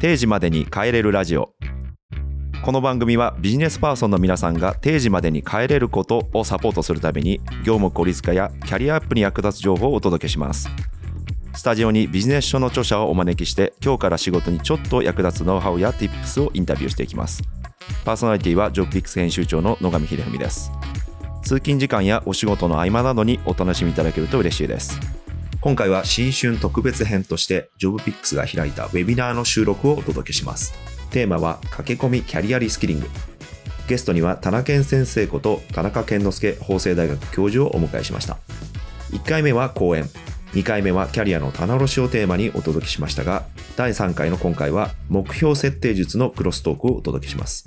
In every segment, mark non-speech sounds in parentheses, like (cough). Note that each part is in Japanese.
定時までに帰れるラジオ。この番組はビジネスパーソンの皆さんが定時までに帰れることをサポートするために業務効率化やキャリアアップに役立つ情報をお届けします。スタジオにビジネス書の著者をお招きして今日から仕事にちょっと役立つノウハウや Tips をインタビューしていきます。パーソナリティはジョブピックス編集長の野上秀文です。通勤時間やお仕事の合間などにお楽しみいただけると嬉しいです。今回は新春特別編としてジョブピックスが開いたウェビナーの収録をお届けします。テーマは駆け込みキャリアリスキリング。ゲストには田中健先生こと田中健之介法政大学教授をお迎えしました。1回目は講演。2回目はキャリアの棚卸しをテーマにお届けしましたが第3回の今回は目標設定術のクロストークをお届けします。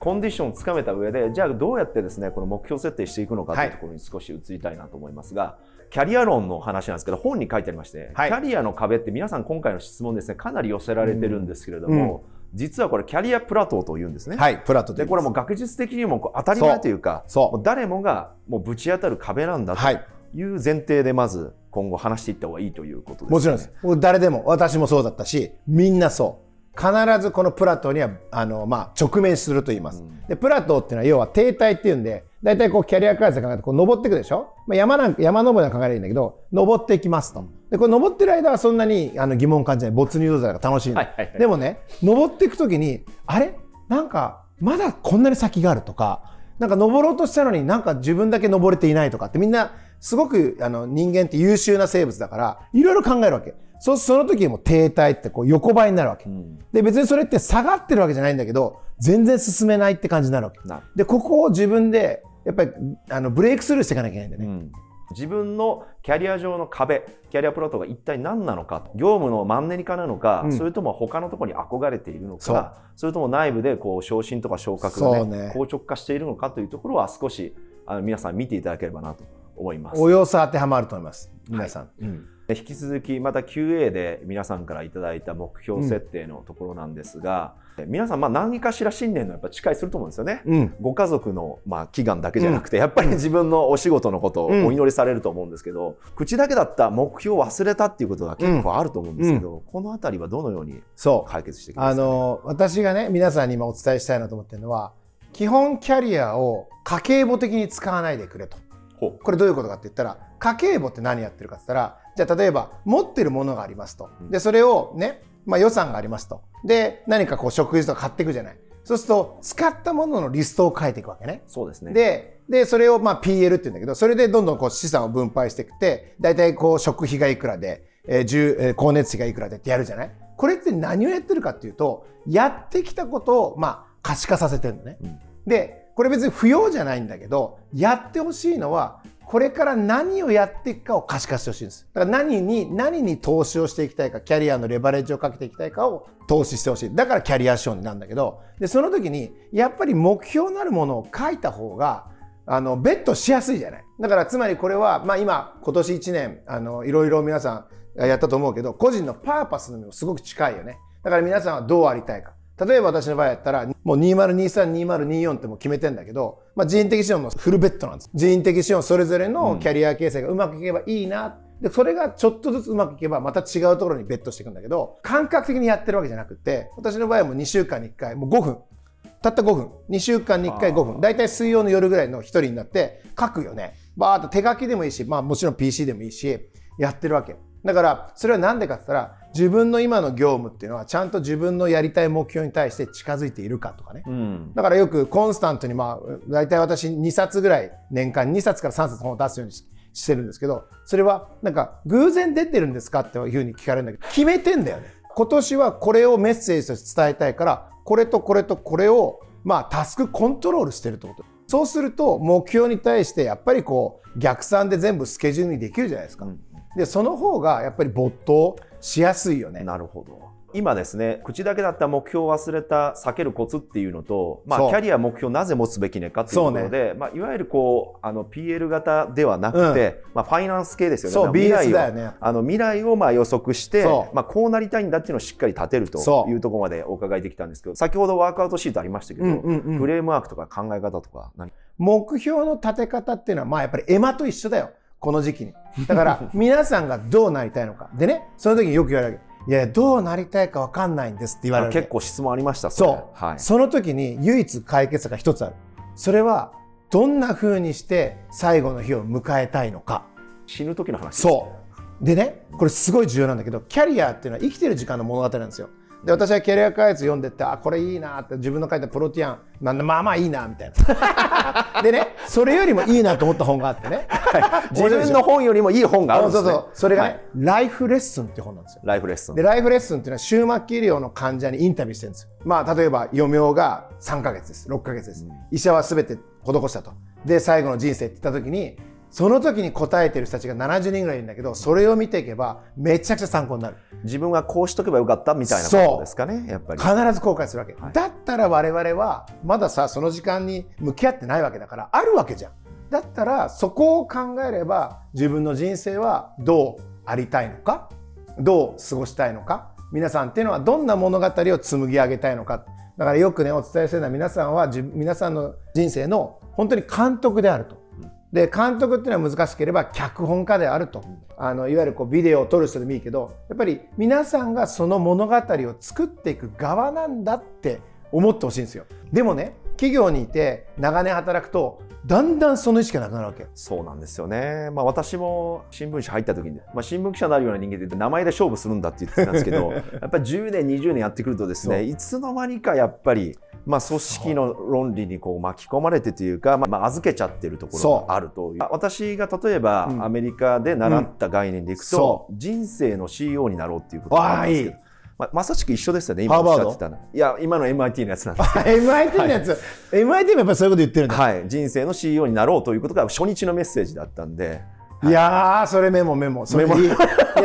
コンディションをつかめた上でじゃあどうやってですねこの目標設定していくのかというところに少し移りたいなと思いますが、キャリア論の話なんですけど本に書いてありまして、はいキャリアの壁って皆さん今回の質問ですねかなり寄せられてるんですけれども、実はこれキャリアプラトーというんですね。はい、プラトでこれもう学術的にもこう当たり前というかそうもう誰もがもうぶち当たる壁なんだはい、という前提でまず今後話していった方がいいということです、ね。もちろんです。誰でも、私もそうだったし、みんなそう。必ずこのプラトーにはあの、まあ、直面すると言います。でプラトーっていうのは要は停滞っていうんで大体こうキャリア開発で考えてこう登っていくでしょ、まあ、山なんか山登りなんか考えればいいんだけど登っていきますと。でこれ登ってる間はそんなにあの疑問感じない。没入度が楽しいの、はいはいはい。でもね登っていく時にあれ？なんかまだこんなに先があるとかなんか登ろうとしたのになんか自分だけ登れていないとかってみんなすごくあの人間って優秀な生物だからいろいろ考えるわけ。そうその時にも停滞ってこう横ばいになるわけ。んで別にそれって下がってるわけじゃないんだけど全然進めないって感じになるわけ。でここを自分でやっぱりあのブレイクスルーしていかなきゃいけないんだよね。うん自分のキャリア上の壁キャリアプラトーが一体何なのか業務のマンネリ化なのか、うんそれとも他のところに憧れているのかそれとも内部でこう昇進とか昇格が、ねね硬直化しているのかというところは少しあの皆さん見ていただければなと思います。およそ当てはまると思います。皆さん。うん。で引き続きまた QA で皆さんからいただいた目標設定のところなんですが、皆さんまあ何かしら新年のやっぱ誓いすると思うんですよね。うん。ご家族のまあ祈願だけじゃなくて、やっぱり自分のお仕事のことをお祈りされると思うんですけど、口だけだった目標を忘れたっていうことが結構あると思うんですけど、このあたりはどのようにそう。解決していきますあか、ね、の私がね皆さんに今お伝えしたいなと思ってるのは基本キャリアを家計簿的に使わないでくれと。ほこれどういうことかって言ったら家計簿って何やってるかって言ったらじゃあ例えば持ってるものがありますと。でそれをね、まあ、予算がありますと。で何かこう食事とか買っていくじゃない。そうすると使ったもののリストを書いていくわけね。そうですね。ででそれをまあ PL って言うんだけどそれでどんどんこう資産を分配していって大体こう食費がいくらで、えー住えー光熱費がいくらでってやるじゃない。これって何をやってるかっていうとやってきたことをまあ可視化させてるのね。うん。でこれ別に不要じゃないんだけどやってほしいのはこれから何をやっていくかを可視化してほしいんです。だから何に何に投資をしていきたいかキャリアのレバレッジをかけていきたいかを投資してほしい。だからキャリア資本なんだけどでその時にやっぱり目標なるものを書いた方があのベットしやすいじゃない。だからつまりこれは、まあ、今今年1年あのいろいろ皆さんやったと思うけど個人のパーパスにもすごく近いよね。だから皆さんはどうありたいか。例えば私の場合やったらもう20232024ってもう決めてんだけど、まあ、人的資本のフルベッドなんです。人的資本それぞれのキャリア形成がうまくいけばいいな。でそれがちょっとずつうまくいけばまた違うところにベットしていくんだけど感覚的にやってるわけじゃなくて私の場合はもう2週間に1回もう5分。たった5分。2週間に1回5分。大体水曜の夜ぐらいの1人になって書くよね。バーッと手書きでもいいし、まあ、もちろん PC でもいいしやってるわけだからそれは何でかって言ったら自分の今の業務っていうのはちゃんと自分のやりたい目標に対して近づいているかとかね。うん、だからよくコンスタントにまあ大体私2冊ぐらい年間2冊から3冊本を出すようにししてるんですけどそれはなんか偶然出てるんですかっていうふうに聞かれるんだけど決めてんだよね。今年はこれをメッセージとして伝えたいからこれとこれとこれをまあタスクコントロールしてるってこと。そうすると目標に対してやっぱりこう逆算で全部スケジュールにできるじゃないですか、うんでその方がやっぱり没頭しやすいよね。なるほど。今ですね口だけだった目標を忘れた避けるコツっていうのと、まあ、キャリア目標なぜ持つべきねかっていうところで、まあ、いわゆるこうあの PL 型ではなくて、まあ、ファイナンス系ですよね。そうまあ未来をだよね。あの未来をまあ予測してまあ、こうなりたいんだっていうのをしっかり立てるというところまでお伺いできたんですけど先ほどワークアウトシートありましたけど、うんうんうん。フレームワークとか考え方とか何？目標の立て方っていうのはまあやっぱりエマと一緒だよこの時期に。だから (laughs) 皆さんがどうなりたいのか。でね、その時によく言われるわけ。いや、どうなりたいかわかんないんですって言われる結構質問ありましたそう、はい、その時に唯一解決策が一つある。それは、どんな風にして最後の日を迎えたいのか。死ぬ時の話そう。でね、これすごい重要なんだけど、キャリアっていうのは生きてる時間の物語なんですよ。で、私はキャリア開発読んでって、あ、これいいなって自分の書いたプロティアン、なんでまあまあいいな、みたいな。(laughs) でね、それよりもいいなと思った本があってね。(laughs) 自分の本よりもいい本があるんですねそうそうそれがね、はいライフレッスンって本なんですよ。ライフレッスンで、ライフレッスンっていうのは終末期医療の患者にインタビューしてるんですよ。まあ、例えば、余命が3ヶ月です。6ヶ月です。医者は全て施したと。で、最後の人生って言った時に、その時に答えてる人たちが70人ぐらいいるんだけど、それを見ていけば、めちゃくちゃ参考になる。自分がこうしとけばよかったみたいなことですかねやっぱり必ず後悔するわけ。だったら我々は、まださ、その時間に向き合ってないわけだから、あるわけじゃん。だったら、そこを考えれば、自分の人生はどうありたいのか、どう過ごしたいのか、皆さんっていうのはどんな物語を紡ぎ上げたいのか。だからよくね、お伝えするのは皆さんは、皆さんの人生の本当に監督であると。で監督っていうのは難しければ脚本家であると、あのいわゆるこうビデオを撮る人でもいいけどやっぱり皆さんがその物語を作っていく側なんだって思ってほしいんですよでもね企業にいて長年働くとだんだんその意識がなくなるわけ。そうなんですよね、まあ、私も新聞社入った時に、まあ、新聞記者になるような人間って名前で勝負するんだって言ってたんですけど (laughs) やっぱり10年20年やってくるとですねいつの間にかやっぱりまあ、組織の論理にこう巻き込まれてというか、まあ、預けちゃってるところがあるという。私が例えば、アメリカで習った概念でいくと、うん、人生の CEO になろうっていうことがあるんですけど。ままさしく一緒ですよね、今おっしゃってたの。いや、今の MIT のやつなんです (laughs) MIT のやつ、はい、MIT もやっぱりそういうこと言ってるんだ。はい。人生の CEO になろうということが初日のメッセージだったんで。いやー、それメモメモ。それメモいや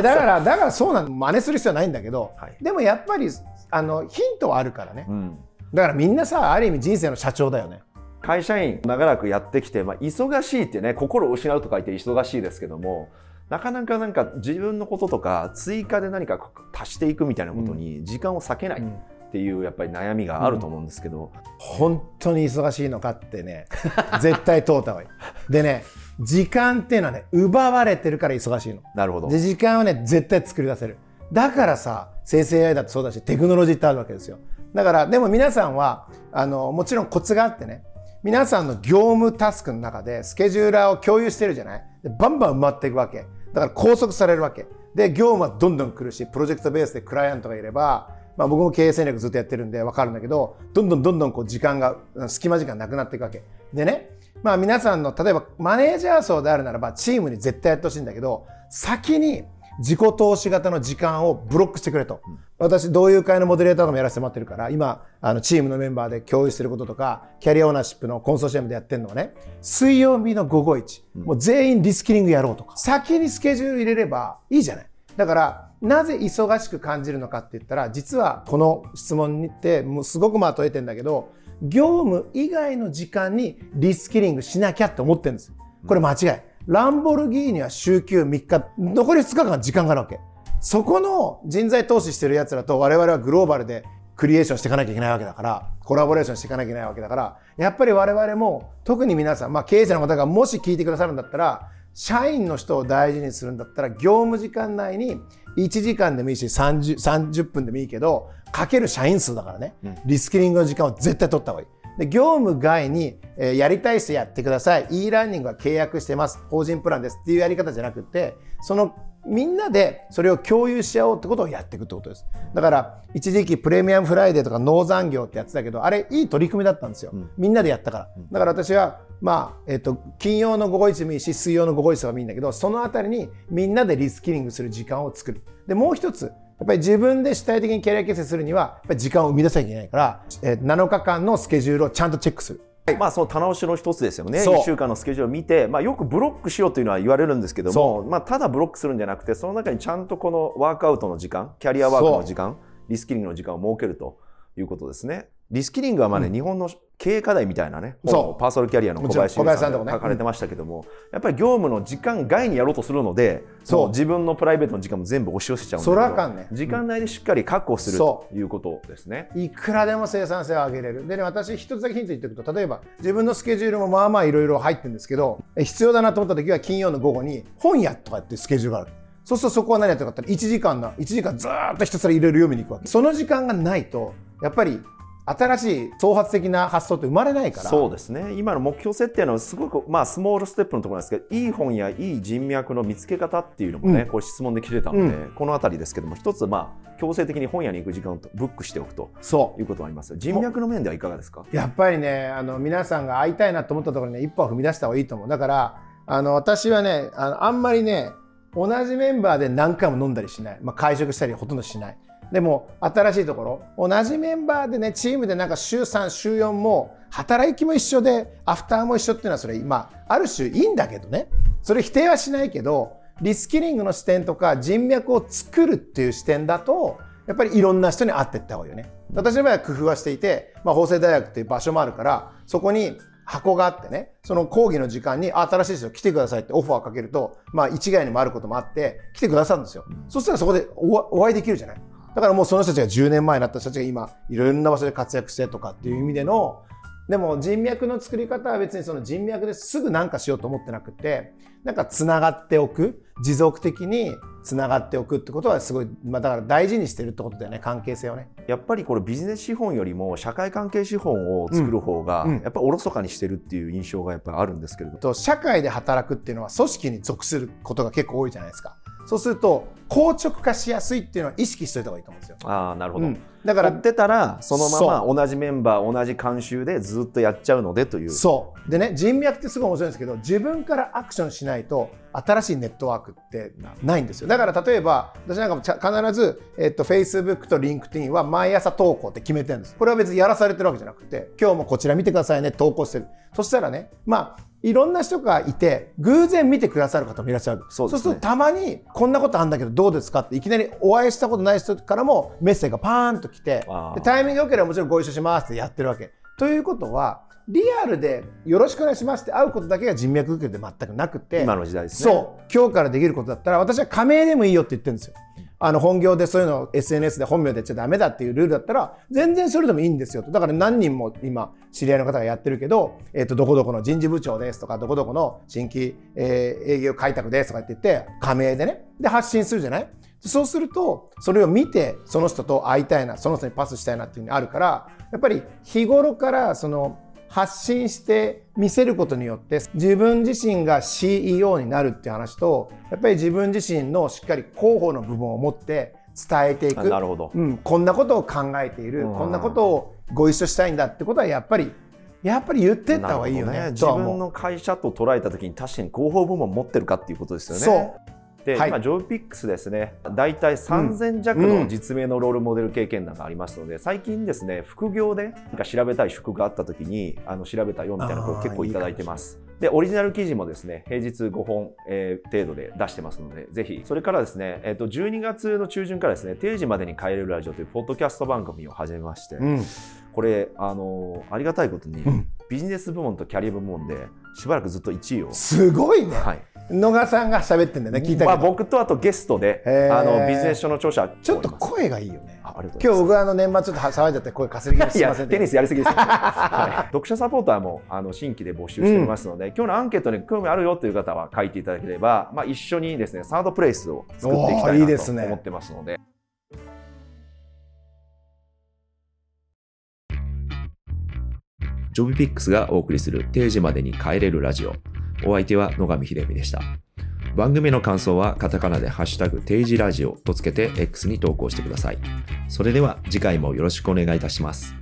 だから、だからそうなの、真似する必要はないんだけど、はい、でもやっぱり、あの、ヒントはあるからね。うんだからみんなさある意味人生の社長だよね会社員長らくやってきて、まあ、忙しいってね心を失うと書いて忙しいですけどもなかなかなんか自分のこととか追加で何か足していくみたいなことに時間を割けないっていうやっぱり悩みがあると思うんですけど、うんうん、本当に忙しいのかってね (laughs) 絶対問うた方がいい。でね時間っていうのはね奪われてるから忙しいの。なるほどで時間はね絶対作り出せる。だからさ生成 AI だってそうだしテクノロジーってあるわけですよ。だからでも皆さんはあのもちろんコツがあってね皆さんの業務タスクの中でスケジューラーを共有してるじゃないでバンバン埋まっていくわけだから拘束されるわけ。で業務はどんどん来るしプロジェクトベースでクライアントがいれば、まあ、僕も経営戦略ずっとやってるんで分かるんだけどどんどんどんどんこう時間が隙間時間なくなっていくわけ。でねまあ皆さんの例えばマネージャー層であるならばチームに絶対やってほしいんだけど先に自己投資型の時間をブロックしてくれと。私、同友会のモデレーターともやらせてもらってるから、今、あの、チームのメンバーで共有してることとか、キャリアオーナーシップのコンソーシアムでやってるのはね、水曜日の午後1、もう全員リスキリングやろうとか、先にスケジュール入れればいいじゃない。だから、なぜ忙しく感じるのかって言ったら、実はこの質問にって、もうすごくまとえてんだけど、業務以外の時間にリスキリングしなきゃって思ってるんです。これ間違い。ランボルギーニは週休3日、残り2日間時間があるわけ。そこの人材投資してる奴らと我々はグローバルでクリエーションしていかなきゃいけないわけだから、コラボレーションしていかなきゃいけないわけだから、やっぱり我々も、特に皆さん、まあ経営者の方がもし聞いてくださるんだったら、社員の人を大事にするんだったら、業務時間内に1時間でもいいし30、30分でもいいけど、かける社員数だからね、リスキリングの時間を絶対取った方がいい。で業務外に、えー、やりたい人やってください。e ラーニングは契約してます。法人プランです。っていうやり方じゃなくてそのみんなでそれを共有し合おうってことをやっていくってことです。だから一時期プレミアムフライデーとかノー残業ってやってたけどあれいい取り組みだったんですよ、うん、みんなでやったから。だから私はまあ、えっ、ー、と、金曜の午後一でもいいし、水曜の午後一でもいいんだけど、そのあたりにみんなでリスキリングする時間を作る。で、もう一つ、やっぱり自分で主体的にキャリア形成するには、やっぱり時間を生み出さなきゃいけないから、えー、7日間のスケジュールをちゃんとチェックする。まあ、その棚押しの一つですよね、1週間のスケジュールを見て、まあ、よくブロックしようというのは言われるんですけども、まあ、ただブロックするんじゃなくて、その中にちゃんとこのワークアウトの時間、キャリアワークの時間、リスキリングの時間を設けるということですね。リスキリングはまあね、うん日本の経営課題みたいなね、そうパーソナルキャリアの小林ささんんとが書かれてましたけども、やっぱり業務の時間外にやろうとするので、そうも自分のプライベートの時間も全部押し寄せちゃうんだけどそらあかんね時間内でしっかり確保するとそいうことですね。いくらでも生産性を上げれる。でね、私一つだけヒント言っておくと、例えば自分のスケジュールもまあまあいろいろ入ってるんですけど、え必要だなと思った時は金曜の午後に本屋とかってスケジュールがある。そうするとそこは何やってるかって言ったら1時間な、1時間ずーっとひたすらいろいろ読みに行くわけ。その時間がないと、やっぱり新しい創発的な発想って生まれないから。そうですね。今の目標設定のすごく、まあ、スモールステップのところなんですけどいい本やいい人脈の見つけ方っていうのもね、うん。これ質問で来てたので、うこの辺りですけども一つ、まあ、強制的に本屋に行く時間をブックしておくとそう。いうことがあります人脈の面ではいかがですか？やっぱりねあの皆さんが会いたいなと思ったところにね一歩は踏み出した方がいいと思う。だからあの私はねあのあんまりね同じメンバーで何回も飲んだりしない、まあ、会食したりほとんどしないでも新しいところ同じメンバーでねチームでなんか週3週4も働きも一緒でアフターも一緒っていうのはそれまある種いいんだけどねそれ否定はしないけどリスキリングの視点とか人脈を作るっていう視点だとやっぱりいろんな人に会っていった方がいいよね。私の場合は工夫はしていて、まあ、法政大学っていう場所もあるからそこに箱があってねその講義の時間に新しい人来てくださいってオファーかけると、まあ、一概にもあることもあって来てくださるんですよ。そしたらそこでおお会いできるじゃない。だからもうその人たちが10年前になった人たちが今いろんな場所で活躍してとかっていう意味でのでも人脈の作り方は別にその人脈ですぐ何かしようと思ってなくてなんかつながっておく持続的につながっておくってことはすごい、まあ、だから大事にしてるってことだよね関係性をね。やっぱりこれビジネス資本よりも社会関係資本を作る方が、うんうんやっぱりおろそかにしてるっていう印象がやっぱりあるんですけれどと社会で働くっていうのは組織に属することが結構多いじゃないですか。そうすると硬直化しやすいっていうのは意識しておいた方がいいと思うんですよ。ああなるほど、うん。だからだからってたらそのままそ同じメンバー同じ慣習でずっとやっちゃうのでという。そう。でね人脈ってすごい面白いんですけど自分からアクションしないと新しいネットワークってないんですよ。だから例えば私なんかも必ず、えっと、Facebook と LinkedIn は毎朝投稿って決めてるんです。これは別にやらされてるわけじゃなくて今日もこちら見てくださいね投稿してる。そしたらねまあいろんな人がいて偶然見てくださる方もいらっしゃる。そうね。するとたまにこんなことあるんだけどどうですかっていきなりお会いしたことない人からもメッセージがパーンと来てタイミング良ければもちろんご一緒しますってやってるわけ。ということはリアルでよろしくお願いしますって会うことだけが人脈受けで全くなくて。今の時代ですね。そう。今日からできることだったら私は加盟でもいいよって言ってるんですよ。あの本業でそういうのを SNS で本名でやっちゃダメだっていうルールだったら全然それでもいいんですよと。だから何人も今知り合いの方がやってるけど、えー、とどこどこの人事部長ですとかどこどこの新規、えー営業開拓ですとかって言って加盟でねで発信するじゃない？そうするとそれを見てその人と会いたいなその人にパスしたいなっていうのがあるからやっぱり日頃からその発信して見せることによって自分自身が CEO になるっていう話とやっぱり自分自身のしっかり広報の部分を持って伝えていく。あなるほど。うん、こんなことを考えている。うん。こんなことをご一緒したいんだってことはやっぱりやっぱり言ってった方がいいよねなるほどとは思う。自分の会社と捉えた時に確かに広報部門持ってるかっていうことですよね。はい。今ジョイピックスですね。大体3000弱の実名のロールモデル経験談がありますので、最近ですね副業でなんか調べたい職があった時にあの調べたよみたいな声結構いただいてます。でオリジナル記事もですね平日5本、えー程度で出してますのでぜひ。それからですね、えー、と12月の中旬からですね定時までに帰れるラジオというポッドキャスト番組を始めまして、うん。これあのありがたいことに、うんビジネス部門とキャリア部門でしばらくずっと1位を、すごいね、はい。野川さんが喋ってんだよね聞いたけど、まあ、僕とあとゲストであのビジネス書の著者ちょっと声がいいよね。あありがとうございます。今日僕はあの年末ちょっと騒いじゃって声かすり気味すいませんテニスやりすぎですよ、(laughs) はい。読者サポーターもあの新規で募集しておりますので、今日のアンケートに興味あるよという方は書いていただければ、まあ、一緒にですねサードプレイスを作っていきたいいなと思ってますので。ジョブピックスがお送りする定時までに帰れるラジオ。お相手は野上秀美でした。番組の感想はカタカナでハッシュタグ定時ラジオとつけて X に投稿してください。それでは次回もよろしくお願いいたします。